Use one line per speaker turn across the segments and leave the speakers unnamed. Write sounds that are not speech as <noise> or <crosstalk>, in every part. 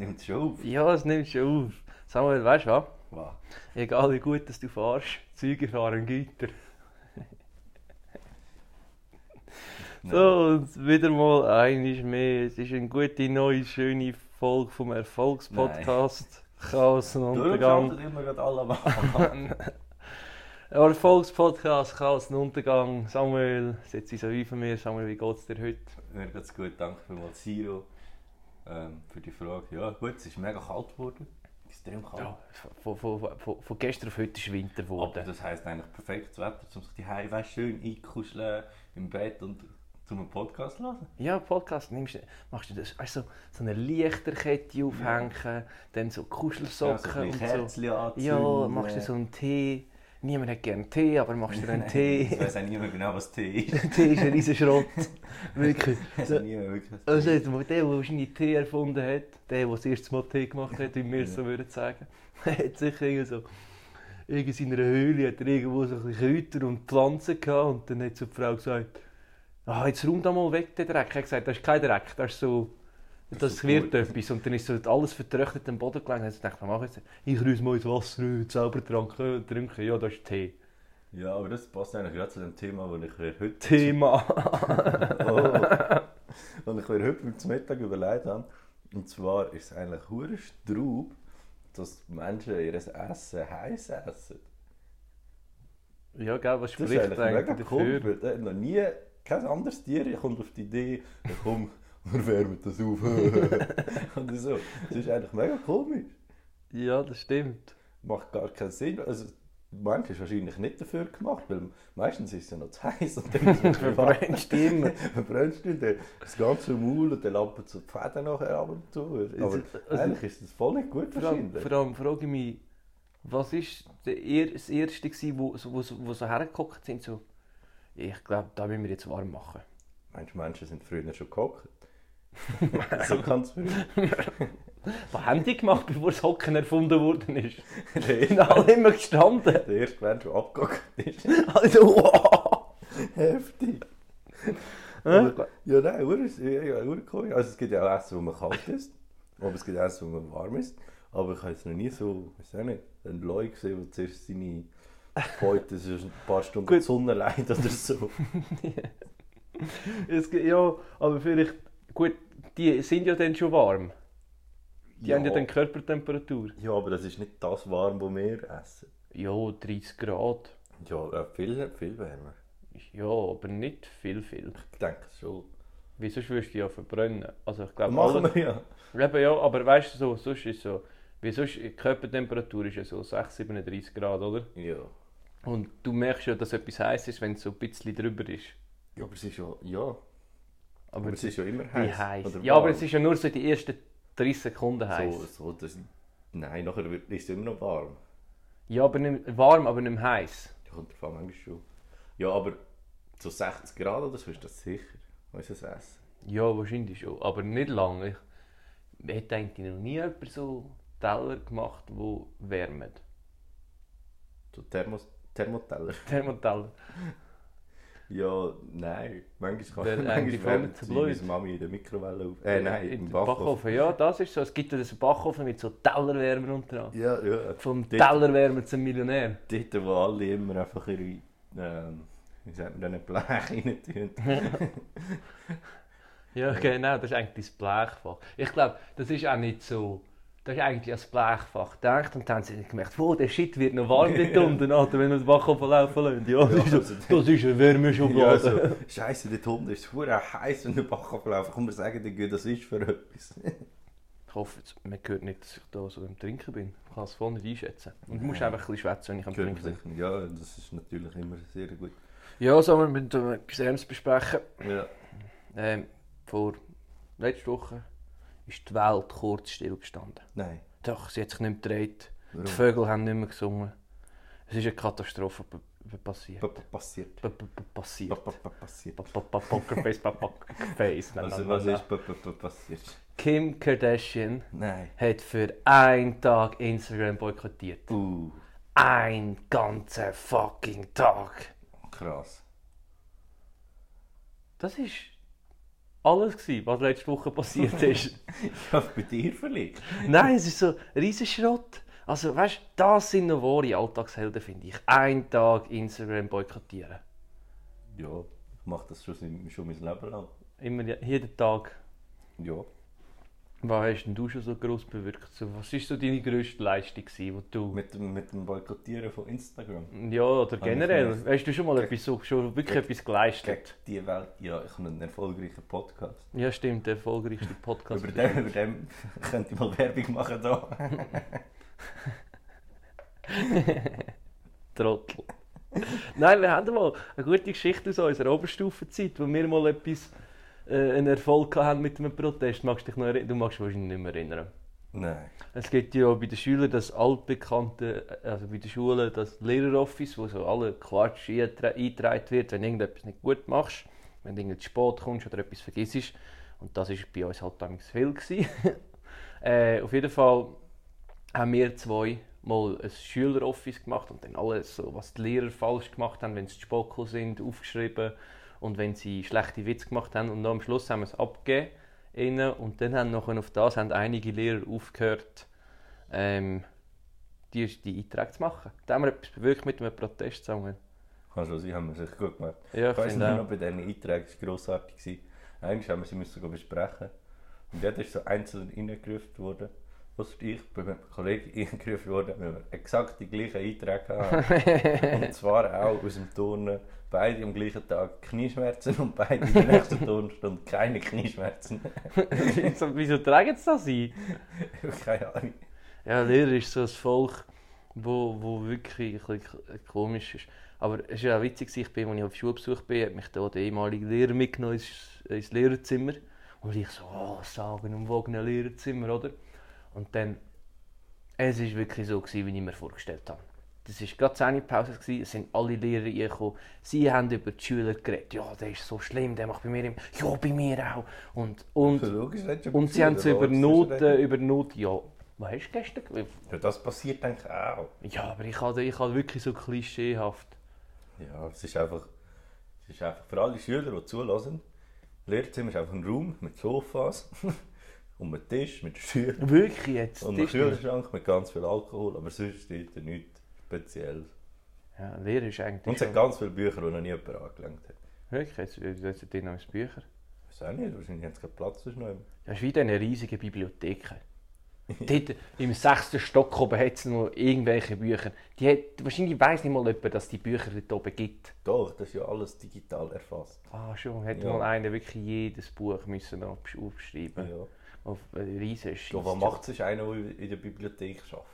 Nimmt schon auf.
Ja, es nimmt schon auf. Samuel, weißt du was?
Wow.
Egal wie gut dass du fährst, Züge fahren Güter. <laughs> So, und wieder mal einiges mehr. Es ist eine gute, neue, schöne Folge vom Erfolgspodcast. Chaos und Untergang.
Immer gerade alle <laughs>
Erfolgspodcast, Chaos und Untergang. Samuel, setz dich so ein von mir. Samuel, wie geht's dir heute?
Mir geht's gut, danke vielmals Siro ähm, für die Frage. Ja gut, es ist mega kalt geworden. Extrem kalt.
Ja, von, von, von, von gestern auf heute ist Winter
Aber
geworden.
das heisst eigentlich perfektes Wetter, um sich die Heim schön einkuscheln im Bett und zum Podcast zu hören.
Ja, Podcast nimmst machst du das, weißt so, so eine Lichterkette aufhängen, dann so Kuschelsocken
ein
und
bisschen
so.
Anzünden.
Ja, machst du so einen Tee. Niemand hat gerne Tee, aber machst du einen <laughs> Tee.
Ich weiß auch niemand genau, was Tee ist. <laughs>
Tee ist ein riesen Schrott. Wirklich. <laughs>
Ich weiß auch niemand wirklich,
Also,
ist.
der, der wahrscheinlich Tee erfunden hat, der, der das erste Mal Tee gemacht hat, wie wir es so würden sagen, hat sicher irgendwie so, in seiner Höhle hat er irgendwo so ein Kräuter und Pflanzen gehabt und dann hat so die Frau gesagt, ah, jetzt räum da mal weg den Dreck. Er hat gesagt, das ist kein Dreck, das ist so,
Das
das, wird
gut.
etwas. Und dann ist so alles vertrocknet am Boden gelegen. Und ich dachte, ich jetzt? Ich rühre mal ins Wasser rein, selber und trinken. Ja, das ist Tee.
Ja, aber das passt eigentlich gerade zu dem Thema, das ich heute,
Thema. <laughs>
oh, ich mir heute zum Mittag überlegt habe. Und zwar ist es eigentlich hure Straub, dass Menschen ihr Essen heiß essen.
ja, gell, was
Das ist
spricht
eigentlich mega
eigentlich
cool.
dafür?
weil, äh, Noch nie, kein anderes Tier kommt auf die Idee, komm, <laughs> wir wärmen das auf. <laughs> Und so. Das ist eigentlich mega komisch.
Ja, das stimmt.
Macht gar keinen Sinn. Also, Mensch ist wahrscheinlich nicht dafür gemacht, weil meistens ist es ja noch zu heiß und dann <laughs> es
Verbrennst du immer.
verbrennst du dann das ganze Maul und dann lampen so die Fäden nachher ab und zu. Aber
Also-
eigentlich ist das voll nicht gut
Vor allem, vor allem frage ich mich, was ist er, das Erste, gewesen, wo, so- wo, wo so hergeguckt sind, so, ich glaube, da müssen wir jetzt warm machen.
Manche Menschen sind früher schon gehockt. <laughs> so ganz früh. <laughs>
Was haben die gemacht, bevor das Hocken erfunden worden ist? <laughs> Sind alle immer gestanden.
der erste Mensch, der abgehockt ist.
Also, wow.
Heftig. Ja, nein, ur ist ja, ja, ur cool. Also es gibt ja auch Essen, wo man kalt isst, aber es gibt auch Essen, wo man warm ist. Aber ich habe jetzt noch nie so, weiß auch nicht, einen Leu gesehen, der zuerst seine Beute so ein paar Stunden
Gut.
die Sonne leidet oder so.
Es, gibt- ja, aber vielleicht, gut, die sind ja dann schon warm. Die haben ja dann Körpertemperatur.
ja, aber das ist nicht das warm, was wir essen.
Ja, 30 Grad.
Ja, äh, viel, viel wärmer.
Ja, aber nicht viel, viel.
Ich denke schon.
Wie sonst würdest du ja verbrennen. Also ich glaube,
Machen
alle-
wir ja.
Eben ja, aber weißt du, so, sonst ist so, wie sonst, die Körpertemperatur ist ja so 6, 37 Grad, oder?
Ja.
Und du merkst ja, dass etwas heiß ist, wenn es so ein bisschen drüber ist.
Ja, aber es ist ja, ja.
Aber,
es ist ja immer heiß.
heiß. Ja, aber es ist ja nur so die ersten 30 Sekunden heiß.
so, so das, Nein, nachher ist es immer noch warm.
Ja, aber nicht, warm, aber nicht heiß.
Ja, kommt an, manchmal schon. Ja, aber so 60 Grad oder so ist das sicher. Unser Essen.
Ja, wahrscheinlich schon, aber nicht lange. Ich hätte eigentlich noch nie jemand so Teller gemacht, die wärmen.
So Thermos Thermoteller.
Thermoteller. <laughs>
Ja, nein. Manchmal
Der
kann wärmt
nicht so
sie
blöd.
Mami in der Mikrowelle auf. Äh, nein,
In
im
den
Backofen.
Ja, das ist so. Es gibt ja einen Backofen mit so Tellerwärmer unter
Ja, ja.
Vom
Dort-
Tellerwärmer zum Millionär.
Dort, wo alle immer einfach ihre, ähm, wie sagt man, denn, Blech rein tun. <laughs>
Ja, genau, das ist eigentlich das Blechfach. Ich glaube, das ist auch nicht so. Das ist eigentlich als Blechfach gedacht und dann haben sie gemerkt, oh, der Shit wird noch warm dort <laughs> unten, Alter, wenn wir den Backofen laufen lassen. Ja, das, ist,
also-
das ist eine Wärmeschublade.
Ja, so, <laughs> Scheiße, dort unten ist es heiß, wenn der Backofen läuft. Komm, wir sagen das ist für etwas. <laughs>
Ich hoffe, man hört nicht, dass ich da so am Trinken bin. Ich kann es voll nicht einschätzen. Und du musst einfach ein bisschen schwätzen, wenn ich am
Gehört
Trinken bin.
Ja, das ist natürlich immer sehr gut.
Ja, so, wir müssen äh, etwas Ernstes besprechen.
Ja.
Ähm, vor letzter Woche ist die Welt kurz stillgestanden.
Nein.
Doch, sie hat sich nicht mehr gedreht.
Warum?
Die Vögel haben nicht mehr gesungen. Es ist eine Katastrophe passiert.
Pa- pa- Passiert.
Passiert.
Pa- pa- pa- Passiert.
Pa- pa- pa- Pokerface, Pokerface.
Also, was ist pa- pa- pa- passiert?
Kim Kardashian
Nein.
hat für einen Tag Instagram boykottiert.
Uh,
Ein ganzer fucking Tag.
krass.
Das ist alles, gewesen, was letzte Woche passiert <laughs> ist.
Ja, bei dir vielleicht.
Nein, es ist so ein riesen Schrott. Also, weißt du, das sind noch wahre Alltagshelden, finde ich. Einen Tag Instagram boykottieren.
Ja, ich mache das schon, schon mein Leben lang.
Immer, jeden Tag.
Ja.
Was hast denn du schon so gross bewirkt? So, was war so deine grösste Leistung, wo du...
Mit dem, mit dem Boykottieren von Instagram.
Ja, oder
ich
generell. Hast du schon mal etwas, so, schon wirklich
gegen-
etwas
Gegen
geleistet?
die Welt. Ja, ich habe einen erfolgreichen Podcast.
Ja, stimmt, der erfolgreichste Podcast. <laughs>
Über dem, über <laughs> dem könnte ich mal Werbung machen da. <laughs>
Trottel. Nein, wir haben mal eine gute Geschichte aus unserer Oberstufenzeit, wo wir mal etwas, äh, einen Erfolg hatten mit einem Protest. Magst du dich noch? Du magst dich wahrscheinlich nicht mehr erinnern.
Nein.
Es gibt ja bei den Schülern das altbekannte, also bei den Schulen das Lehreroffice, wo so alle Quatsch eingetragen wird, wenn du irgendetwas nicht gut machst, wenn du zu spät kommst oder etwas vergisst. Und das war bei uns halt damals viel. <laughs> äh, auf jeden Fall haben wir zwei mal ein Schüleroffice gemacht und dann alles, so, was die Lehrer falsch gemacht haben, wenn sie zu spät sind, aufgeschrieben und wenn sie schlechte Witze gemacht haben. Und dann am Schluss haben wir es abgegeben und dann haben nachher auf das haben einige Lehrer aufgehört, ähm, die, die Einträge zu machen. Da haben wir bewirkt mit einem Protest zusammen.
Kann schon sein, haben wir sich gut gemacht.
Ja,
Ich nur
auch.
noch bei diesen Einträgen, war grossartig. Eigentlich haben wir sie müssen besprechen. Und jeder ist so einzeln reingerufen worden. Was ich bei meinem Kollegen <laughs> reingerufen worden, weil wir exakt die gleichen Einträge haben. <laughs> und zwar auch aus dem Turnen. Beide am gleichen Tag Knieschmerzen und beide in der nächsten <laughs> Turnstunde keine Knieschmerzen.
Wieso- tragen sie das ein?
keine Ahnung.
Ja, Lehrer ist so ein Volk, wo, wo wirklich ein bisschen komisch ist. Aber es war ja auch witzig, ich bin, als ich auf Schulbesuch bin, hat mich da der ehemalige Lehrer mitgenommen ins, ins Lehrerzimmer. Und ich so, oh, sagen und ein Lehrerzimmer, oder? Und dann, es war wirklich so, gewesen, wie ich mir vorgestellt habe. Das war gerade Zähnepause, gewesen, es sind alle Lehrer reingekommen. Sie haben über die Schüler geredet. Ja, der ist so schlimm, der macht bei mir immer, ja, bei mir auch. Und, und,
Logisch,
und sie haben so über? Noten, über Noten, ja, was hast du gestern ge-
Ja, das passiert denke ich auch.
Ja, aber ich habe, ich habe wirklich so klischeehaft.
Ja, es ist einfach, es ist einfach für alle Schüler, die zulassen. Lehrzimmer ist einfach ein Raum mit Sofas <laughs> <laughs> und einem Tisch mit Stühlen
Wirklich jetzt?
und
nicht-
Kühlschrank mit ganz viel Alkohol, aber sonst steht da nichts Spezielles.
Ja, Lehrer ist eigentlich
Und es hat ganz viele Bücher, die noch nie jemand angelenkt hat.
Wirklich, jetzt, jetzt sind denen Bücher.
Ich weiß auch nicht, wahrscheinlich haben sie keinen Platz sonst noch.
Das ist wie eine riesige Bibliothek. <laughs> Dort im sechsten Stock oben hat es noch irgendwelche Bücher. Die hat, wahrscheinlich weiss nicht mal jemand, dass die Bücher dort oben gibt.
Doch, das ist ja alles digital erfasst.
Ah, schon. Hätte
Ja.
mal einer wirklich jedes Buch müssen aufschreiben
Ja.
Auf riesen
Ja, was macht es, ist einer, der in der Bibliothek arbeitet.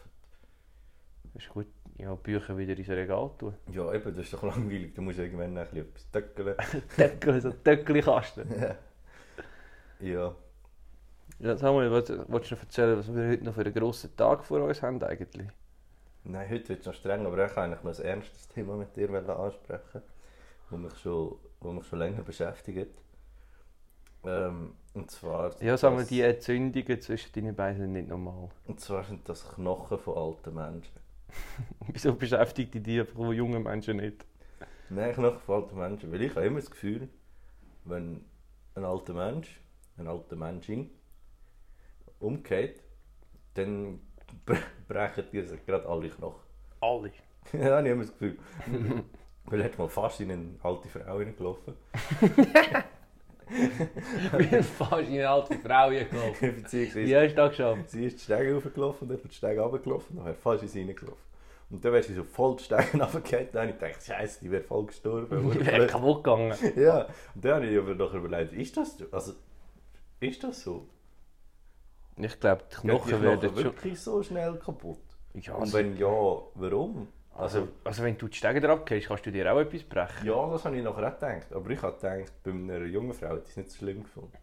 Das ist gut. Ja, Bücher wieder ins Regal tun.
Ja, eben, das ist doch langweilig. Du musst irgendwann ein bisschen etwas töckeln. <laughs>
Töckeli, so Töckeli-Kasten. <laughs>
ja.
Ja, Samuel, was, willst du noch erzählen, was wir heute noch für einen grossen Tag vor uns haben eigentlich?
Nein, heute wird es noch streng, aber ich wollte eigentlich noch ein ernstes Thema mit dir ansprechen, das mich schon, wo mich schon länger beschäftigt. Ähm, und, zwar
Ja, sagen wir, die Entzündungen zwischen deinen Beinen sind nicht normal.
und zwar sind das Knochen von alten Menschen. <laughs>
Wieso beschäftigt die die von jungen Menschen nicht?
Nein, Knochen von alten Menschen, weil ich habe immer das Gefühl, wenn ein alter Mensch, eine alte Menschin umgeht, dann bre- <laughs> brechen die sich gerade alle Knochen.
Alle. <laughs>
ja, ich habe immer das Gefühl. Weil er hat mal fast in eine alte Frau hineingelaufen.
Ich bin fast in eine alte Frau gelaufen. <laughs>
Beziehungsweise
Wie hast du das geschafft?
sie ist die Stege hochgelaufen, dann die Stege runtergelaufen und dann fast in sie reingelaufen. Und dann wäre sie so voll die Stege <laughs> runtergefallen. Dann habe ich gedacht, Scheiße, die wäre voll gestorben. <laughs>
Ich wäre kaputt gegangen.
ja, und dann habe ich aber noch überlegt, ist das, also, ist das so?
Ich glaube, die
die
Knochen werden schon...
wirklich so schnell kaputt?
Ja,
Und wenn ja, warum?
Also, also wenn du die Stege drauf gehst, kannst du dir auch etwas brechen.
Ja, das habe ich nachher auch gedacht. Aber ich habe gedacht, bei einer jungen Frau hätte ich es nicht so schlimm gefunden.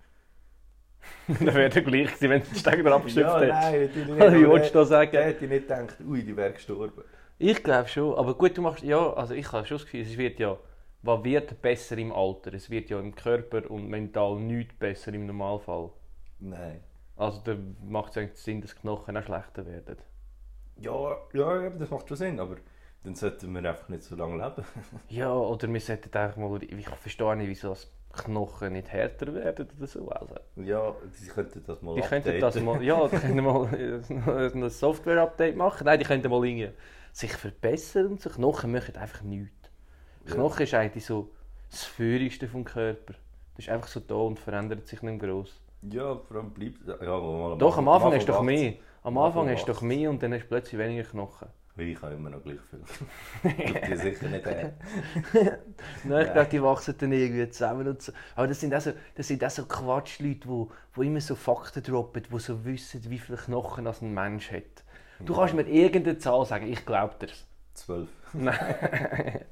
<laughs>
Dann wäre er gleich gewesen, wenn du die Stege drauf geschöpft
ja,
hättest.
nein, natürlich nicht. <laughs>
Wie
aber
willst du das sagen?
Der hätte ich nicht gedacht, ui, die wäre gestorben.
Ich glaube schon, aber gut, du machst, ja, also ich habe schon das Gefühl, es wird ja, was wird besser im Alter? Es wird ja im Körper und mental nichts besser im Normalfall.
Nein.
Also da macht es eigentlich Sinn, dass die Knochen auch schlechter werden.
Ja, ja, das macht schon Sinn, aber dann sollten wir einfach nicht so lange leben. <laughs>
Ja, oder wir sollten einfach mal, ich verstehe nicht, wieso das Knochen nicht härter werden oder so. Also,
Ja, sie könnten das mal
die könnten das
updaten.
mal, ja, die könnten mal <laughs> ein Software-Update machen. Nein, die könnten mal irgendwie sich verbessern und so. Knochen machen einfach nichts.
Ja.
Knochen ist eigentlich so das Führigste vom Körper. Das ist einfach so da und verändert sich nicht groß.
Ja, vor allem bleibt... Ja, mal,
Doch, am Anfang hast du doch mehr. Am Anfang hast du doch mehr und dann hast du plötzlich weniger Knochen.
Ich habe immer noch gleich viel. <laughs> Tut dir sicher nicht her. <laughs>
Nein, ich glaube, die wachsen dann irgendwie zusammen und so. Aber das sind auch so, das sind auch so Quatschleute, die, die immer so Fakten droppen, die so wissen, wie viele Knochen als ein Mensch hat. Du kannst mir irgendeine Zahl sagen, ich glaube dir's.
Zwölf. <laughs>
Nein.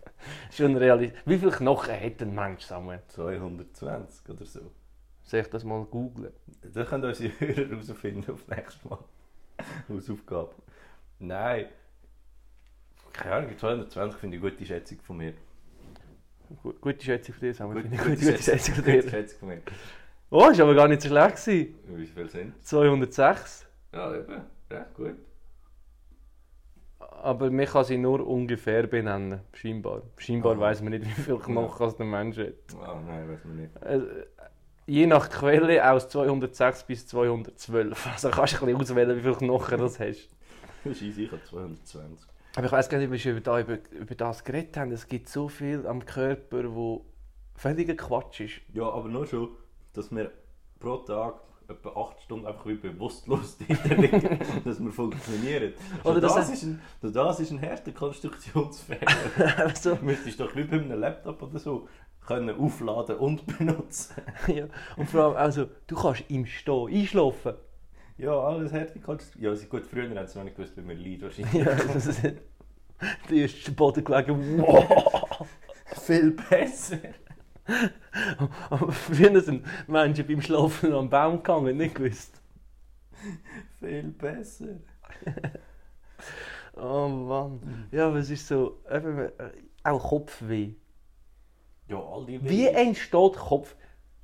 Schon realistisch. Wie viele Knochen hat ein Mensch, Samuel?
220 oder so.
Soll ich das mal googlen?
Das können unsere Hörer herausfinden auf nächstes Mal. Hausaufgabe. Nein. Keine Ahnung, 220 finde ich eine gute Schätzung von mir.
Gu- Gute Schätzung von dir, Samuel.
Gute,
Gute, gute Schätzung von
Gute
dir.
Schätzung von mir.
Oh, ist aber gar nicht so schlecht gewesen.
Wie viel sind
206.
Ja, eben. Recht gut.
Aber man kann sie nur ungefähr benennen, scheinbar. Scheinbar
Ah.
weiss man nicht, wie viele Knochen als der Mensch hat.
Ah, nein, weiß man nicht.
Äh, je nach Quelle aus 206 bis 212. Also kannst du ein bisschen auswählen, wie viele Knochen du hast.
Easy, ich habe 220.
Aber ich weiß gar nicht, ob wir über, da, über, über das geredet haben. Es gibt so viel am Körper, wo völliger Quatsch ist.
Ja, aber nur schon, dass wir pro Tag etwa 8 Stunden einfach wie bewusstlos <laughs> liegen, dass wir funktionieren.
Oder
das,
er-
ist ein, das ist ein harter Konstruktionsfehler. <laughs>
also,
Du müsstest doch wie bei einem Laptop oder so können aufladen und benutzen. <laughs>
ja. Und vor allem, also, du kannst im Stehen einschlafen.
Ja, alles harte Konstruktion. Ja, sie gut, früher haben sie noch nicht gewusst, wie man liegt wahrscheinlich.
Ja, das ist, die ist zu Boden gelegen. Wow. <laughs>
Viel besser.
Aber früher sind Menschen beim Schlafen am Baum gegangen, nicht gewusst.
Viel besser. <laughs>
Oh Mann. Ja, aber es ist so, eben, äh, auch Kopfweh.
Ja, all die
Wie entsteht Kopf?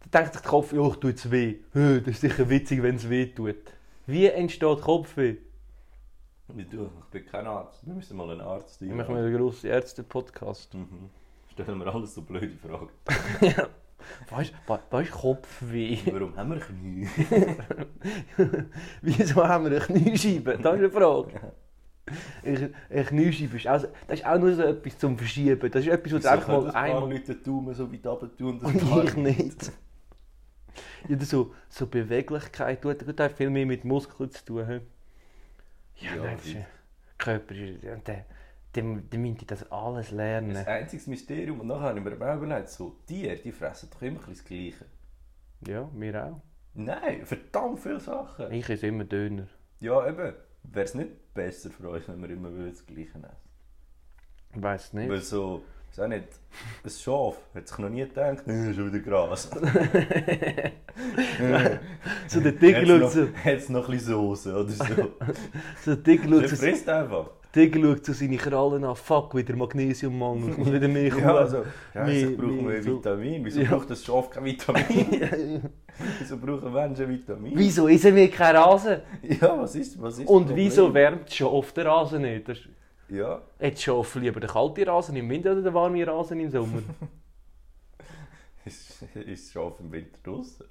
Da denkt sich der Kopf, ja, ich tue es weh. Das ist sicher witzig, wenn es weh tut. Wie entsteht Kopfweh?
Du, ich bin kein Arzt. Wir müssen mal einen Arzt
Ich mache mir einen grossen Ärzte-Podcast.
Mhm. Stellen wir alles so blöde Fragen. <laughs>
Weißt du, weißt, Kopfweh? <laughs>
Warum haben wir Knie? <laughs>
Wieso haben wir eine Kniescheibe? Das ist eine Frage. Eine Kniescheibe ist auch, so- das ist auch nur so etwas zum Verschieben. Das ist etwas, was du einfach mal einmal...
Leute den Daumen so weit runter tun
Und ich nicht. Ja, das so, so Beweglichkeit tut, auch viel mehr mit Muskeln zu tun. Ja,
Ja,
das ist, der Körper ist... Der, der, der müsste das alles lernen.
Das einzige Mysterium, und nachher habe ich mir auch überlegt, so, Tiere, die fressen doch immer das Gleiche.
Ja, wir auch.
Nein, verdammt viele Sachen.
Ich esse immer Döner.
Ja, eben. Wäre es nicht besser für uns, wenn wir immer das Gleiche essen?
Ich weiß es nicht.
Weil so, ist auch nicht, ein Schaf hat sich noch nie gedacht, «Äh, schon wieder Gras. <laughs>
So der
Hat's
schaut
noch, noch ein bisschen Soße oder so. <laughs>
so, der so,
frisst einfach.
Tiger schaut so seine Krallen an. Fuck, wieder Magnesiummangel. <laughs> Muss wieder mehr
Ja, also, ja,
Mehr-
ich brauche
mehr
Vitamin. Wieso
Ja.
braucht das Schaf kein Vitamin? wieso brauchen Menschen Vitamin?
Wieso essen wir kein Rasen?
Ja, was ist, was ist
Und wieso wärmt Schaf den Rasen nicht? Das ist,
Ja,
hat Schaf lieber den kalten Rasen im Winter oder den warmen Rasen im Sommer? <laughs>
ist, ist das Schaf im Winter draußen?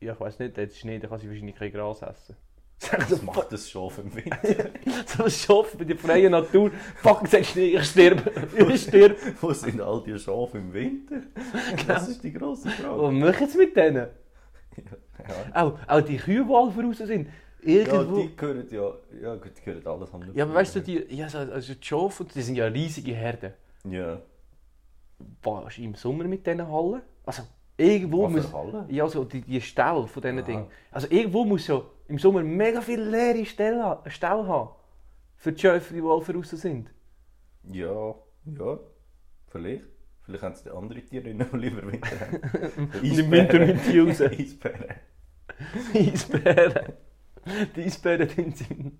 ja, ich weiß nicht, jetzt Schnee, dann kann sie wahrscheinlich kein Gras essen.
Was macht das Schaf im Winter? <laughs>
so ein Schaf bei der freien Natur. Fuck, sagst Schnee, ich sterbe. <laughs> Ich sterbe.
Wo sind all die Schafe im Winter? Das ist die grosse Frage.
Was machen sie mit denen?
Ja,
Auch, auch die Kühe, die alle voraus sind.
Ja
Irgendwo...
die gehören ja, ja gut, die gehören alles an
Ja, aber weißt du, die, ja, so- also die Schafe, die sind ja riesige Herden.
Ja.
Was im Sommer mit diesen Hallen? Also, irgendwo
Was
muss...
für Halle?
Ja, so die, die Ställe von diesen
Aha.
Dingen. Also, irgendwo muss ja im Sommer mega viele leere Ställe, Ställe haben. Für die Schäfer, die alle voraus sind.
Ja, ja, vielleicht. Vielleicht haben sie die andere Tiere noch lieber Winter
im Winter müssen die raus. <laughs>
Eisbären.
Eisbären. <laughs> Die Eisbären sind im,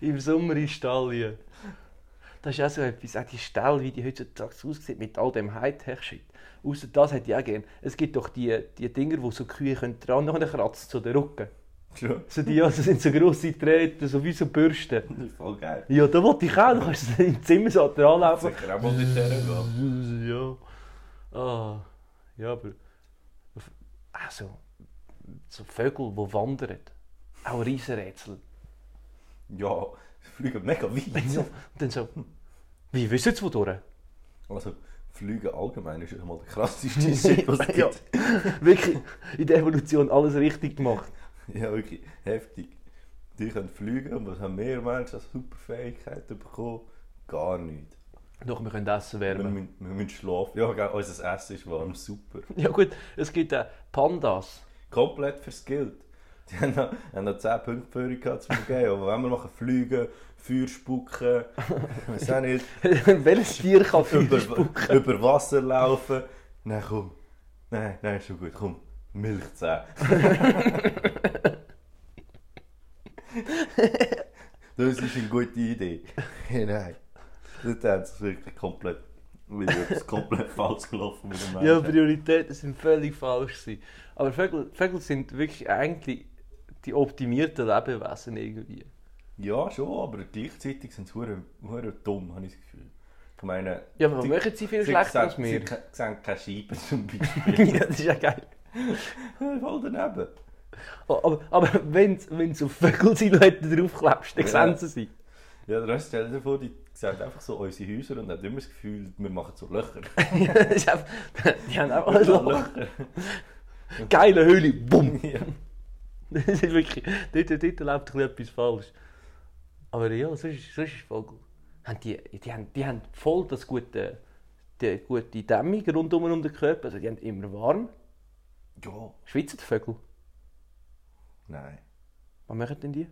im Sommer in Stall. Das ist auch so etwas, auch die Ställe, wie die heutzutage aussieht, mit all dem Hightech-Shit. Außer das hätte ich auch gerne. Es gibt doch die, die Dinger, wo so Kühe können dran noch kratzen zu den Rücken.
Schon.
So die, also sind so grosse Drähte, so wie so Bürsten. <laughs>
Das ist voll geil.
Ja, da wollte ich auch. Du kannst im Zimmer so dran laufen.
Sicher auch mal nicht hergehen.
Ja. Ah. Ja, aber. Also, so Vögel, die wandern. Auch Riesenrätsel.
Ja, fliegen mega weit.
Ja, und dann so, wie wissen sie wodurch?
Also, Fliegen allgemein ist mal der krasseste <laughs> Shit, was
Ja. Wirklich in der Evolution alles richtig gemacht.
Ja, wirklich heftig. Die können fliegen und was haben mehr Menschen als Superfähigkeiten bekommen? Gar nicht.
Doch, wir können essen
Wir,
wärmen.
müssen, wir müssen schlafen. Ja, unser Essen ist warm, super.
Ja gut, es gibt auch Pandas.
Komplett verskillt. <laughs> Die haben noch, haben noch 10 Punkte für gehabt zu vergeben. Aber wenn wir machen, fliegen, Feuer spucken, weiß auch <laughs> nicht, <laughs>
Welches Tier kann Feuer
über,
spucken?
über Wasser laufen. Nein, komm. Nein, nein, ist schon gut. Komm, Milchzähne. das ist eine gute Idee. nein. Das haben sie wirklich komplett, komplett falsch gelaufen mit dem Menschen.
Ja, Prioritäten sind völlig falsch. Gewesen. Aber Vögel, Vögel sind wirklich eigentlich die optimierten Lebewesen irgendwie.
Ja, schon, aber gleichzeitig sind sie dumm, habe ich das Gefühl. Ich meine,
Ja, aber
sie-
machen sie viel schlechter als wir?
Sie sehen keine Scheiben <laughs> zum <laughs> Beispiel.
ja, das ist ja geil. <laughs>
Voll daneben.
Oh, Aber, aber wenn du auf Vögelsilhouetten draufklebst, dann
Ja.
sehen sie sie.
Ja, der Rest stell dir vor, die sehen einfach so unsere Häuser und haben immer das Gefühl, wir machen so Löcher.
Ja, einfach, die haben auch Loch. Geile Höhle, bumm!
ja.
Das ist wirklich, dort, dort läuft ein bisschen etwas falsch. Aber ja, sonst, ist- sonst ist Vogel. Die, die, haben, die haben voll das gute, die gute Dämmung rundum um den Körper. Also die haben immer warm.
ja.
Schweizer die Vögel.
Nein.
Was machen denn die?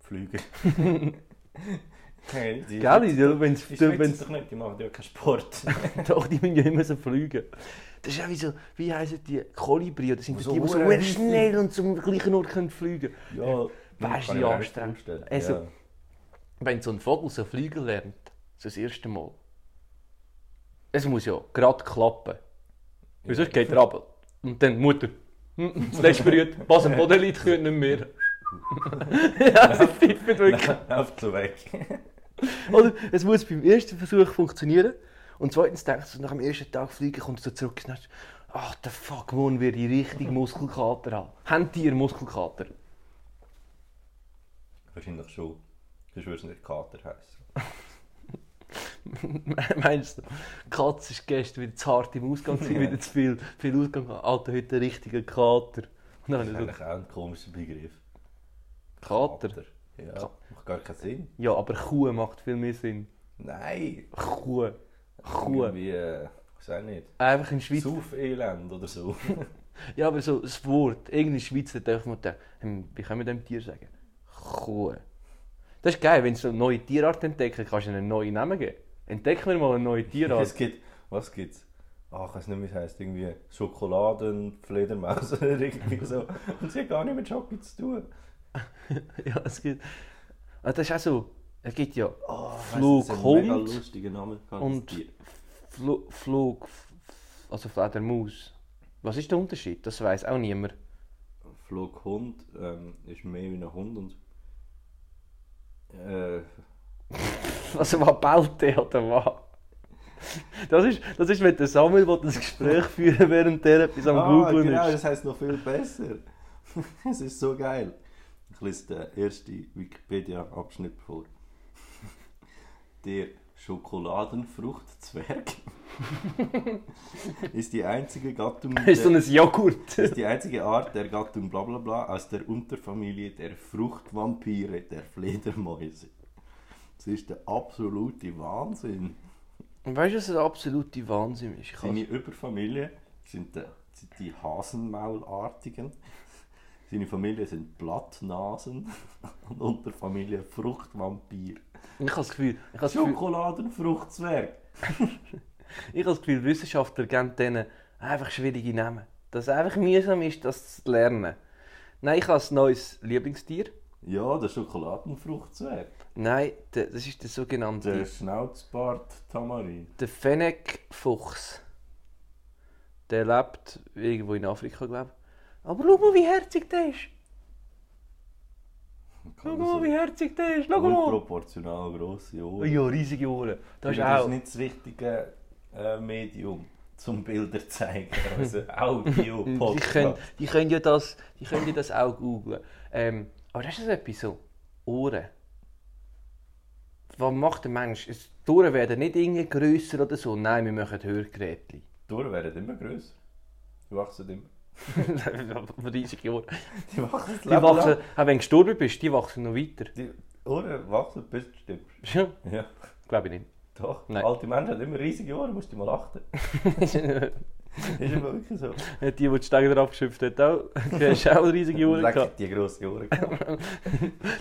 Fliegen. <laughs> hey, die
Gell,
schwitzen
ja,
doch-
wenn's-
die schwitzen doch nicht, die machen ja keinen Sport. <laughs>
Doch, die müssen ja immer so fliegen. Das ist ja wie so, wie heißen die Kolibri? Oder sind das
So
die, die so schnell und zum gleichen Ort können fliegen
ja,
Weißt du, wie
nicht
anstrengend. Also-
ja.
Wenn so ein Vogel so fliegen lernt, das erste Mal, es muss ja gerade klappen. Weil sonst geht er runter. Und dann die Mutter. hm, Das letzte berührt, was am Boden liegt, können nicht mehr. <laughs> ja, sie pfeifen wirklich. <laughs>
Auf so weg.
Oder es muss beim ersten Versuch funktionieren. Und zweitens denkst du, nach dem ersten Tag fliegen, kommst du zurück und sagst, ach, der fuck, morgen werde ich richtig <laughs> Muskelkater haben. Haben die einen Muskelkater?
Wahrscheinlich schon. Sonst würde es nicht Kater heißen. <laughs>
Meinst du, die Katze ist gestern wieder zu hart im Ausgang, gewesen, <laughs> wieder zu viel, viel Ausgang gehabt. Alter, heute ein richtiger Kater. Und
Das ist eigentlich auch ein komischer Begriff.
so, Kater?
Ja,
Ka-
macht gar keinen Sinn.
Ja, aber Kuh macht viel mehr Sinn.
Nein.
Kuh. Kuh.
Irgendwie, äh, ich weiß nicht.
Einfach in Schweiz.
Sauf-Elend oder so. <laughs>
Ja, aber so das Wort, irgendein Schweizer darf man denken, hm, wie kann man dem Tier sagen? Kuh. Das ist geil, wenn du so eine neue Tierart entdecken kannst du einen neuen Namen geben. Entdecken wir mal eine neue
es
Tierart.
gibt, was gibt's? Ach, ich weiß nicht, wie es heisst. Irgendwie Schokoladen, Fledermaus <laughs> oder irgendwie so. Und sie hat gar nicht mit Schocke zu tun. <laughs>
ja, es gibt. Ah, das ist auch so. Es gibt ja
Oh,
Flughund
Mega lustiger Name.
und. Fl Flug. Also Fledermaus. Was ist der Unterschied? Das weiß auch niemand.
Flughund ähm, ist mehr wie ein Hund und. Äh, <laughs>
Also was baut der oder was? Das ist, das ist, wenn der Samuel will das Gespräch führen während der etwas am
ah,
Googlen
genau,
ist.
das heisst noch viel besser. <laughs> Es ist so geil. Ich lese den ersten Wikipedia-Abschnitt vor. Der Schokoladenfruchtzwerg <laughs> ist die einzige Gattung
Das ist so
der,
ein Joghurt.
ist die einzige Art der Gattung bla bla bla aus der Unterfamilie der Fruchtvampire der Fledermäuse. Das ist der absolute Wahnsinn.
Und weißt du, was der absolute Wahnsinn ist?
Seine Überfamilie sind die, sind die Hasenmaulartigen. Seine Familie sind Blattnasen <laughs> und Unterfamilie Fruchtvampir.
Ich habe das Gefühl, ich habe
Schokoladenfruchtzwerg. <laughs>
ich habe das Gefühl Wissenschaftler geben denen einfach schwierige Namen. Dass es einfach mühsam ist, das zu lernen. Nein, ich habe ein neues Lieblingstier.
Ja, der Schokoladenfruchtzwerg.
Nein, der- das ist der
Der
sogenannte
Schnauzbart Tamarin.
der Fennec-Fuchs. Der lebt irgendwo in Afrika, glaube ich. Aber schau mal, wie herzig der ist. Schau mal, wie herzig der ist. Schau mal.
Unproportional grosse
Oh
Ohren.
ja, riesige Ohren. Das ist
das
auch...
ist nicht das richtige äh, Medium zum Bilder zeigen. Also <laughs>
Die können, die, können ja das, die können ja das auch googlen. Ähm, aber das ist etwas so. Ohren. Was macht der Mensch? Die Ohren werden nicht irgendwie grösser oder so. Nein, wir machen Hörgeräte.
Die Ohren werden immer grösser. Die wachsen immer. <laughs>
Riesige Ohren.
Die wachsen das
Die
Leben
wachsen,
lang.
auch wenn du gestorben bist, die wachsen noch weiter.
Die Ohren wachsen, bis du stirbst.
Ja,
Ja,
glaube ich nicht.
doch.
Nein.
Alte Menschen haben immer riesige Ohren, musst du mal achten. <laughs> Ist aber wirklich so.
die, die die Steiger abgeschöpft hat, auch, <laughs> die hast auch riesige Ohren gehabt.
die grosse Ohren.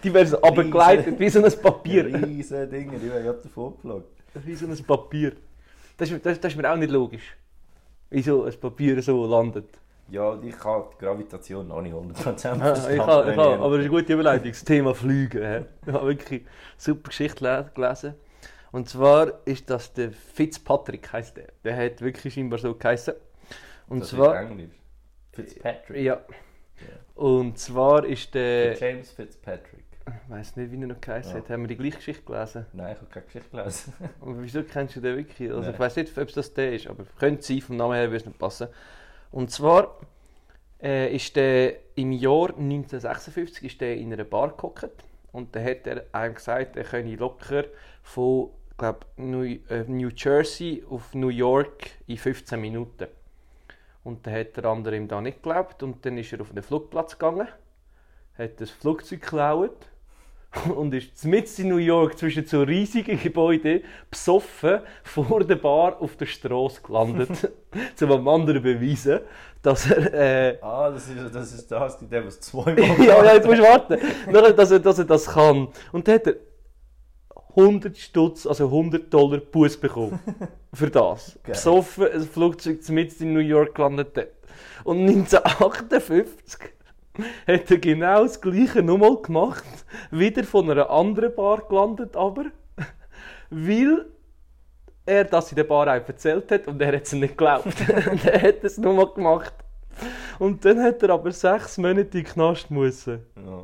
Die werden so runtergeleitet, wie so ein Papier.
Riesen Dinge, die werden gerade davon geflogen.
Wie so ein Papier. Das ist, das, das ist mir auch nicht logisch. Wieso ein Papier so landet.
Ja, ich kann die Gravitation noch nicht 100%
Ah,
verstanden.
ich kann, ich kann, aber das ist eine gute Überleitung, das Thema Fliegen. Ich habe wirklich eine super Geschichte le- gelesen. Und zwar ist das der Fitzpatrick, heisst der. Der hat wirklich scheinbar so geheißen. Und
das
zwar.
ist Englisch. Fitzpatrick.
Ja. Und zwar ist der.
James Fitzpatrick.
Ich weiß nicht, wie er noch geheißen
Ja.
hat. Haben wir die gleiche Geschichte gelesen?
Nein, ich habe keine Geschichte gelesen.
Und wieso kennst du den wirklich? Also
Nein.
ich weiß nicht, ob es das der ist, aber könnte sein, vom Namen her würde es nicht passen. Und zwar äh, ist der im Jahr 1956 ist der in einer Bar gehockt und dann hat er einem gesagt, er könne locker von glaub, New, äh, New Jersey auf New York in 15 Minuten. Und dann hat der andere ihm da nicht geglaubt und dann ist er auf den Flugplatz gegangen, hat das Flugzeug geklaut und ist mitten in New York zwischen so riesigen Gebäuden besoffen vor der Bar auf der Straße gelandet, <laughs> um dem anderen beweisen, dass er äh,
Ah, das ist das, ist das die der, was zweimal <laughs>
ja, ja, jetzt musst du warten, dass er, dass er das kann. Und dann hat er 100 Stutz, also 100 Dollar Buß bekommen <laughs> für das.
Geil.
Besoffen, ein Flugzeug mitten in New York gelandet. Und 1958 <laughs> hat er genau das Gleiche nochmal gemacht, wieder von einer anderen Bar gelandet, aber <laughs> weil er das in der Bar auch erzählt hat und er hat es nicht geglaubt. und <laughs> er hat es nochmal gemacht. Und dann hat er aber sechs Monate in den Knast müssen.
Ja.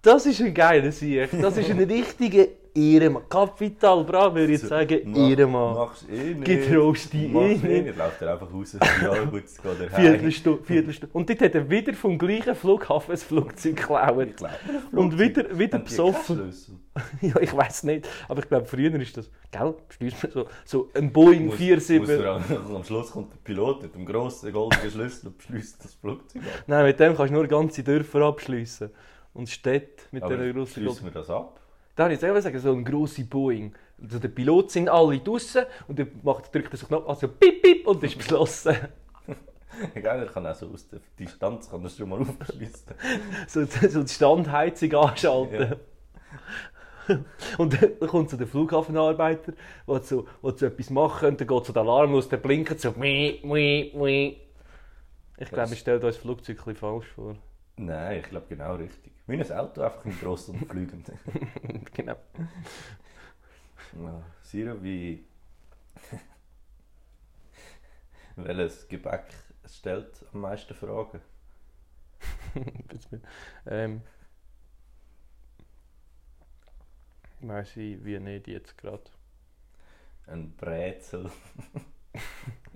Das ist ein geiler Sieg. Das ist ein richtiger Ehrenmann. Kapital, bravo, würde ich jetzt sagen,
Mach-
Ehrenmann.
Machst eh nicht.
Getraust dich eh
eh
nicht.
nicht. Läuft er einfach raus. Ja, gut, es geht er.
Viertelstunde, Viertelstunde. Und dort hat er wieder vom gleichen Flughafen ein Flugzeug geklaut. Und wieder, wieder besoffen. <laughs> Ja, ich weiß nicht. Aber ich glaube, früher ist das, gell, so, so ein Boeing
Muss-
47.
muss er am, Schluss kommt der Pilot mit dem grossen goldenen Schlüssel und beschließt das Flugzeug ab.
Nein, mit dem kannst du nur ganze Dörfer abschließen. Und Städte mit
Aber
diesen grossen
schließen wir das ab?
Da habe ich selber sagen, so ein grosser Boeing. Also der Pilot sind alle draußen und dann macht, drückt er sich noch also piep piep und ist beschlossen. <laughs>
Egal, er kann auch so aus der Distanz kann er schon mal aufschließen. <laughs>
so, so die Standheizung anschalten. Und dann kommt so der Flughafenarbeiter, der so, will so etwas machen und dann geht so der Alarm los, der blinkt so mui, mui, mui. Ich glaube, ich stelle uns das Flugzeug ein falsch vor.
Nein, ich glaube genau richtig. Wie ein Auto, einfach im Gross und fliegend. <laughs>
genau.
Ja, Siro, wie. Welches Gebäck stellt am meisten Fragen? <laughs>
ähm, weiß ich wie nicht jetzt gerade.
Ein Brezel. <laughs>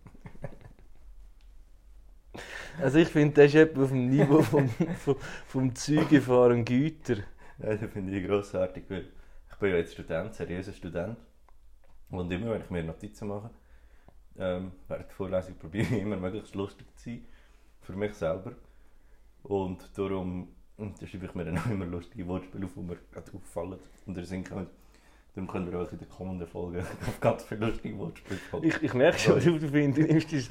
Also ich finde, das ist etwa auf dem Niveau vom, vom, vom Zeugefahren Güter.
Ja, das finde ich grossartig, weil ich bin ja jetzt Student, seriöser Student. Und immer, wenn ich mir Notizen mache, ähm, während der Vorlesung probiere ich immer möglichst lustig zu sein. Für mich selber. Und darum da schreibe ich mir dann auch immer lustige Wortspiele auf, die mir gerade auffallen und Sinn kommen. Darum können wir euch in der kommenden Folge auf ganz viele lustige Wortspiele.
Ich, ich merke schon, du, du findest,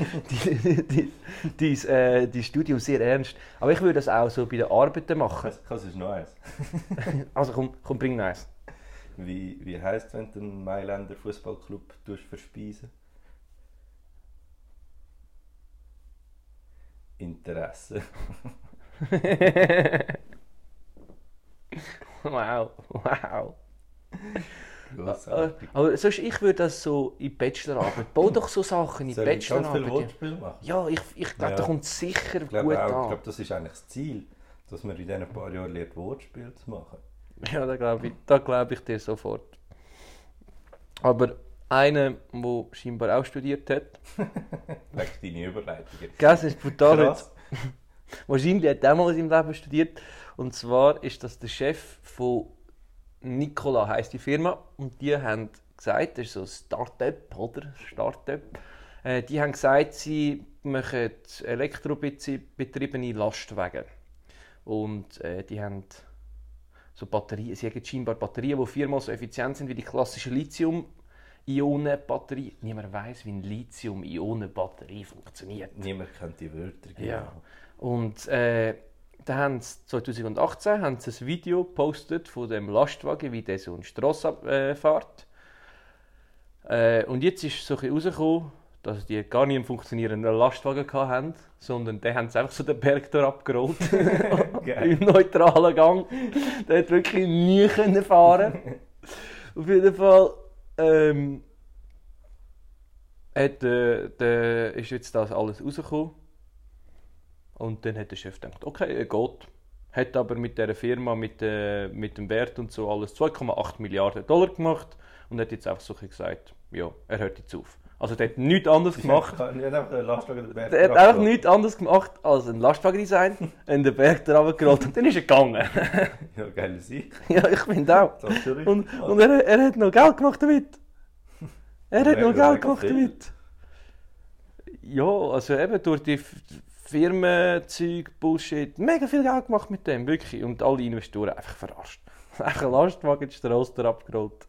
dein, äh, dein Studium sehr ernst. Aber ich würde das auch so bei den Arbeiten machen.
Was ist noch eins? <laughs>
Also komm, komm bring noch eins.
Wie, wie heisst es, wenn du einen Mailänder Fußballclub verspeisen Interesse. <laughs>
wow, wow.
Grossartig.
Aber sonst, ich würde das so in Bachelorarbeit. Bau doch so Sachen in
Soll ich ganz viele
Bachelorarbeit.
Wortspiele machen?
Ja, ich, ich glaube,
Ja.
da kommt sicher
Ich
gut
auch, ich
an.
glaube, das ist eigentlich das Ziel, dass man in diesen paar Jahren lernt, Wortspiele zu machen. <laughs>
Ja, da glaube ich, da glaub ich dir sofort. Aber Einer, der scheinbar auch studiert hat. <laughs>
Weg deine Überleitungen.
Das ist brutal.
Krass. <laughs>
Wahrscheinlich hat er mal in seinem Leben studiert. Und zwar ist das der Chef von Nikola, heisst die Firma. Und die haben gesagt, das ist so ein Start-up, oder? Start-up. Äh, die haben gesagt, sie machen elektrobetriebene Lastwagen. Und äh, die haben so Batterien, sie haben scheinbar Batterien, die viermal so effizient sind wie die klassische Lithium-Ionen-Batterie. Niemand weiß, wie eine Lithium-Ionen-Batterie funktioniert.
Niemand kennt die Wörter. genau.
Ja. Und äh, da haben sie 2018 haben sie ein Video gepostet von dem Lastwagen, wie der so eine Strasse äh, fährt. Äh, und jetzt ist so ein bisschen rausgekommen, dass die gar nicht einen funktionierenden Lastwagen hatten, sondern die haben sie einfach so den Berg da abgerollt. <laughs> <laughs> Im neutralen Gang. Der hat wirklich nie können fahren. Auf jeden Fall ähm, hat, äh, der, ist jetzt das alles rausgekommen. Und dann hat der Chef gedacht, okay, er geht. Hat aber mit dieser Firma, mit, äh, mit dem Wert und so alles 2,8 Milliarden Dollar gemacht und hat jetzt einfach so gesagt, ja, er hört jetzt auf. Also der hat nichts anderes gemacht. <laughs>
Er hat einfach einen Lastwagen
Der hat einfach nichts anderes gemacht als ein Lastwagen-Design, <laughs> in den Berg da runtergerollt und dann ist er gegangen. <laughs>
Ja, geile Sicht.
ja, ich finde auch. Und, und er, er hat noch Geld gemacht damit. Er hat noch Geld gemacht damit. Ja, also eben durch die Firmenzeug, Bullshit, mega viel Geld gemacht mit dem, wirklich. Und alle Investoren einfach verarscht. <laughs> Einfach ein Lastwagen die Strasse da abgerollt.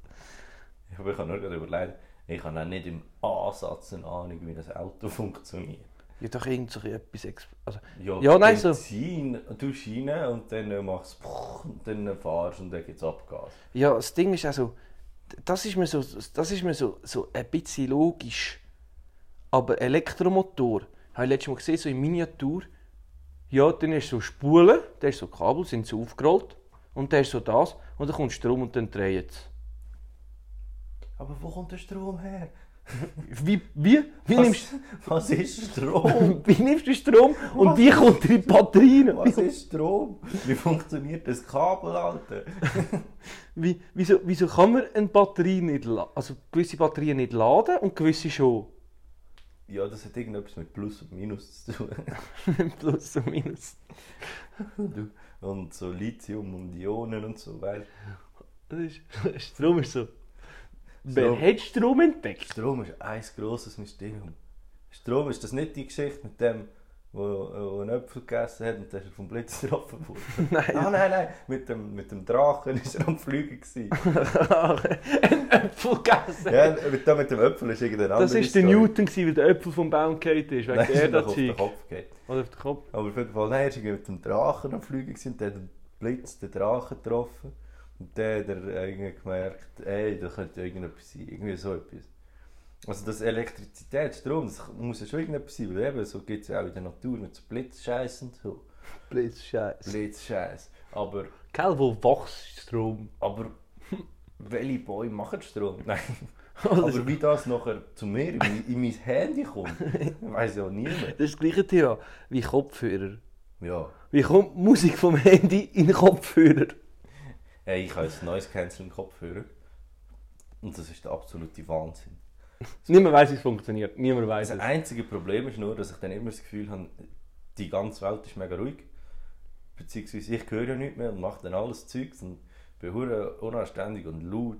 Ja, aber ich habe nur gerade überlegt, ich habe auch nicht im Ansatz eine Ahnung, wie das Auto <laughs> funktioniert.
Ja, doch irgend so etwas. Also,
Ja,
Ja, nein, so-
Benzin, du rein und dann machst du und dann fahrst und dann gibt es Abgas.
ja, das Ding ist also, das ist mir so, das ist mir so, so ein bisschen logisch. Aber Elektromotor, habe ich letztes Mal gesehen, so in Miniatur, ja, dann ist so Spulen, da ist so Kabel, sind so aufgerollt. Und dann ist so das, und dann kommt Strom und dann dreht es.
Aber wo kommt der Strom her? <laughs>
Wie, wie, wie,
Was,
nimmst,
was ist Strom? <laughs>
wie nimmst du Strom und wie kommt in die Batterie rein?
Was ist Strom? Wie funktioniert das Kabel, Alter? <laughs>
Wie, wieso, wieso kann man eine Batterie nicht also gewisse Batterien nicht laden und gewisse schon?
Ja, das hat irgendetwas mit Plus und Minus zu tun. <laughs>
Plus und Minus. <laughs>
Und so Lithium und Ionen und so, weil
Das ist, Strom ist so. Wer
So.
hat Strom entdeckt?
Strom ist ein grosses Mysterium. Strom ist das nicht die Geschichte mit dem, wo, wo einen Äpfel gegessen hat und dann ist er vom <laughs> <laughs> Blitz getroffen worden?
Nein.
Ah, nein, nein, mit dem, mit dem Drachen war er am Fliegen.
ein Äpfel gegessen.
ja, mit, dem- mit dem Äpfel ist irgendein
das
anderer.
war der Newton, gewesen, weil der Äpfel vom Baum gefallen ist. Wegen der
noch auf den. Kopf geht.
Oder auf den Kopf.
Aber auf jeden Fall, nein, er irgendwie mit dem Drachen am Fliegen und dann hat der Blitz den Drachen getroffen. Und dann hat er irgendwie gemerkt, ey, da könnte irgendetwas sein, irgendwie so etwas. Also das Elektrizität, Strom, das muss ja schon irgendetwas sein, weil eben, so gibt es ja auch in der Natur mit so Blitzscheiß und so.
Blitzscheiß.
Blitzscheiß. Aber,
Gell, wo wächst Strom?
aber welche Bäume machen Strom? <laughs> Nein.
Also,
Aber wie das nachher zu mir in, mein- in mein Handy kommt, <laughs> weiß ja niemand.
Das ist das gleiche Thema wie Kopfhörer.
Ja.
Wie kommt Musik vom Handy in den Kopfhörer?
Hey, ich habe jetzt Noise Cancelling Kopfhörer. Und das ist der absolute Wahnsinn. <laughs>
Niemand weiß, wie es funktioniert. Niemand weiß
Das
es.
einzige Problem ist nur, dass ich dann immer das Gefühl habe, die ganze Welt ist mega ruhig. Beziehungsweise ich höre ja nicht mehr und mache dann alles Zeugs und bin hure unanständig und laut.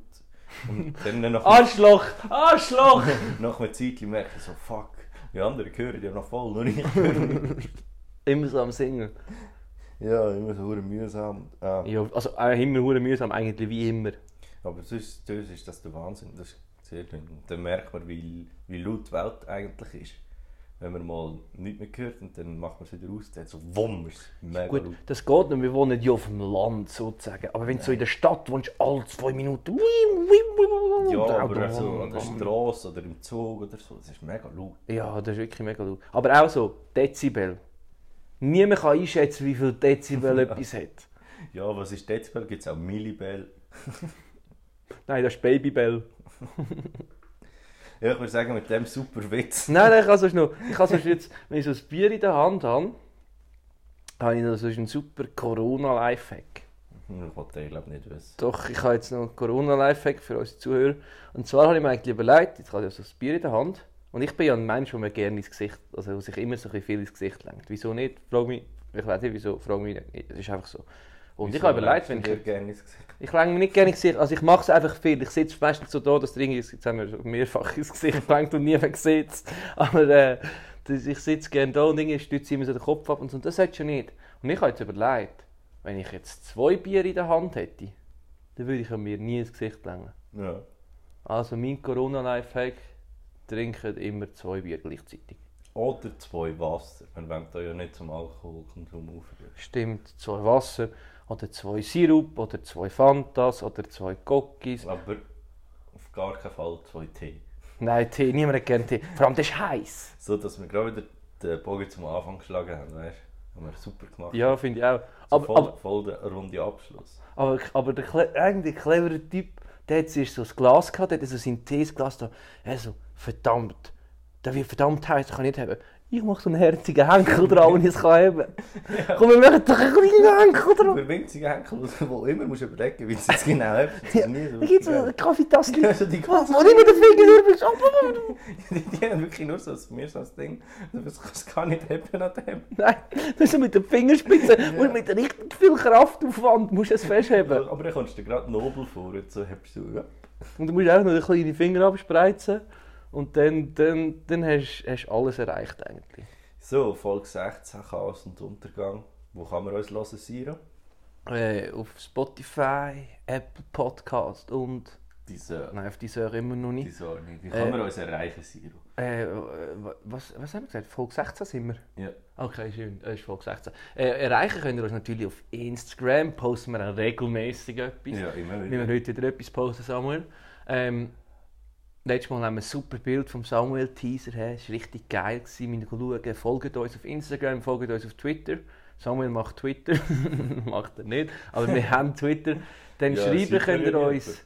Und dann nach, <laughs>
Arschloch! Arschloch! <laughs>
nach einer Zeit merke ich so, fuck, die anderen hören ja noch voll, nur ich höre nicht.
Immer so am Singen.
Ja, immer so hure mühsam. Ah.
Ja, also auch immer hure mühsam, eigentlich wie immer.
Aber sonst, sonst ist das der Wahnsinn. Das ist sehr dünn. Und dann merkt man, wie, wie laut die Welt eigentlich ist. Wenn man mal nichts mehr hört und dann macht man es wieder aus, dann so wumm, ist mega
Gut,
laut.
das geht nicht, wir wohnen ja auf dem Land sozusagen. Aber wenn du so in der Stadt wohnst, alle zwei Minuten.
Ja, aber so an der Straße oder im Zug oder so, das ist mega laut.
Ja, das ist wirklich mega laut. Aber auch so, Dezibel. Niemand kann einschätzen, wie viel Dezibel <laughs> etwas hat.
Ja, was ist Dezibel? Gibt es auch Millibel? <laughs>
Nein, das ist Babybell. <laughs> <laughs>
Ja, ich würde sagen, mit dem super Witz. <laughs>
Nein, nein, ich kann sonst noch. Ich kann sonst jetzt, wenn ich so ein Bier in der Hand habe, habe ich noch so einen super Corona-Lifehack.
Ich wollte den, glaube nicht wissen.
Doch, ich habe jetzt noch einen Corona-Lifehack für unsere Zuhörer. Und zwar habe ich mir eigentlich überlegt, jetzt habe ich so ein Bier in der Hand. Und ich bin ja ein Mensch, der mir gerne ins Gesicht, also der sich immer so ein bisschen viel ins Gesicht lenkt. Wieso nicht? Frag mich, ich weiß nicht wieso, frag mich nicht. Es ist einfach so. Und ich habe überlegt, wenn ich...
gerne?
Ich lenke mir nicht gerne ins Gesicht, also ich mache es einfach viel. Ich sitze meistens so da, dass der irgendwie, jetzt haben wir mehrfach ins Gesicht gelenkt und niemand sieht. Aber äh, das- ich sitze gerne da und irgendwie stütze immer so den Kopf ab und so. Das hättest du nicht. Und ich habe jetzt überlegt, wenn ich jetzt zwei Bier in der Hand hätte, dann würde ich mir nie ins Gesicht lenken.
Ja.
Also mein Corona-Lifehack, trinken immer zwei Bier gleichzeitig.
Oder zwei Wasser. Man wollen da ja nicht zum Alkoholkonsum aufrufen.
Stimmt, zwei Wasser oder zwei Sirup oder zwei Fantas oder zwei Cookies.
Aber auf gar keinen Fall zwei Tee.
Nein, Tee, niemand hat gerne Tee. Vor allem, das ist heiß.
So, dass wir gerade wieder den Bogen zum Anfang geschlagen haben, weißt du? Haben wir super gemacht.
Ja, finde ich auch.
So
Aber,
voll,
aber,
voll der runde Abschluss.
aber, aber der eigentlich clevere Typ, der hat so ein Glas gehabt, der hat so sein Teesglas da. Er so, verdammt, der wird verdammt heiß, das kann ich nicht haben. Ich mache so einen herzigen Henkel dran, wenn ich es kann haben. Komm, wir machen doch einen kleinen Henkel dran.
Für winzige Henkel, wo immer musst du überlegen, wie du es jetzt genau nie so
Da gibt es so eine Kaffeetasse,
Ja, so die
wo wo mit den Fingern drüber ist. <laughs>
Die, die haben wirklich nur so mir so ein Ding. Das kannst du gar nicht haben an dem.
Nein, ist so mit den Fingerspitzen, musst mit richtig viel Kraftaufwand musst du es festheben.
Aber dann kommst du dir gerade nobel vor. Jetzt so du, ja.
Und du musst auch noch den kleinen Finger abspreizen. Und dann, dann, dann hast du alles erreicht eigentlich.
So, Folge 16, Chaos und Untergang. Wo kann man uns hören, Siro?
Äh, auf Spotify, Apple Podcast und...
Diese,
Nein, auf ich immer noch nicht.
diese Ordnung. Wie kann
Äh,
man uns erreichen, Siro?
Äh, was, was haben wir gesagt? Folge 16 sind wir?
Ja.
Okay, schön. Das ist Folge 16. Äh, erreichen könnt ihr uns natürlich auf Instagram. Posten wir auch regelmäßig etwas.
Ja, immer
Wie
wieder.
wir heute wieder etwas posten, Samuel. Ähm, letztes Mal haben wir ein super Bild vom Samuel Teaser. Es war richtig geil. Gewesen. Wir schauen. Folgt uns auf Instagram, folgt uns auf Twitter. Samuel macht Twitter. <laughs> macht er nicht. Aber wir haben Twitter. Dann
Ja,
schreiben könnt ihr uns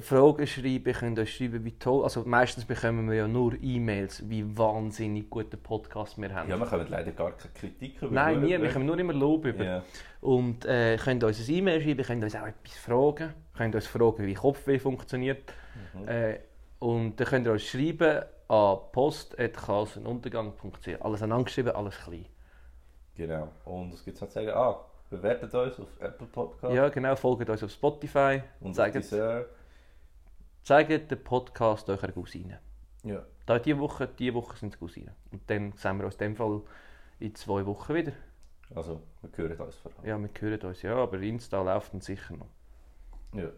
Fragen schreiben, könnt uns schreiben, wie toll. Also meistens bekommen wir ja nur E-Mails, wie wahnsinnig guten Podcast wir haben.
Ja, wir können leider gar keine Kritik über.
Nein, nie. Wir kommen nur immer Lob über.
Ja.
Und äh, könnt uns ein E-Mail schreiben, könnt uns auch etwas fragen. Könnt uns fragen, wie Kopfweh funktioniert.
Mhm.
Äh, und dann könnt ihr uns schreiben an post.chaosuntergang.ch. Alles angeschrieben, alles klein.
Genau. Und es gibt noch zu sagen, ah, bewertet uns auf Apple Podcast.
Ja, genau, folgt uns auf Spotify.
Und
zeigt, zeigt den Podcast eurer Cousine.
ja.
Da diese Woche, diese Woche sind es Cousinen. Und dann sehen wir uns in dem Fall in zwei Wochen wieder.
Also, wir hören uns vor allem.
Ja, wir hören uns, ja, aber Insta läuft dann sicher noch.
Ja.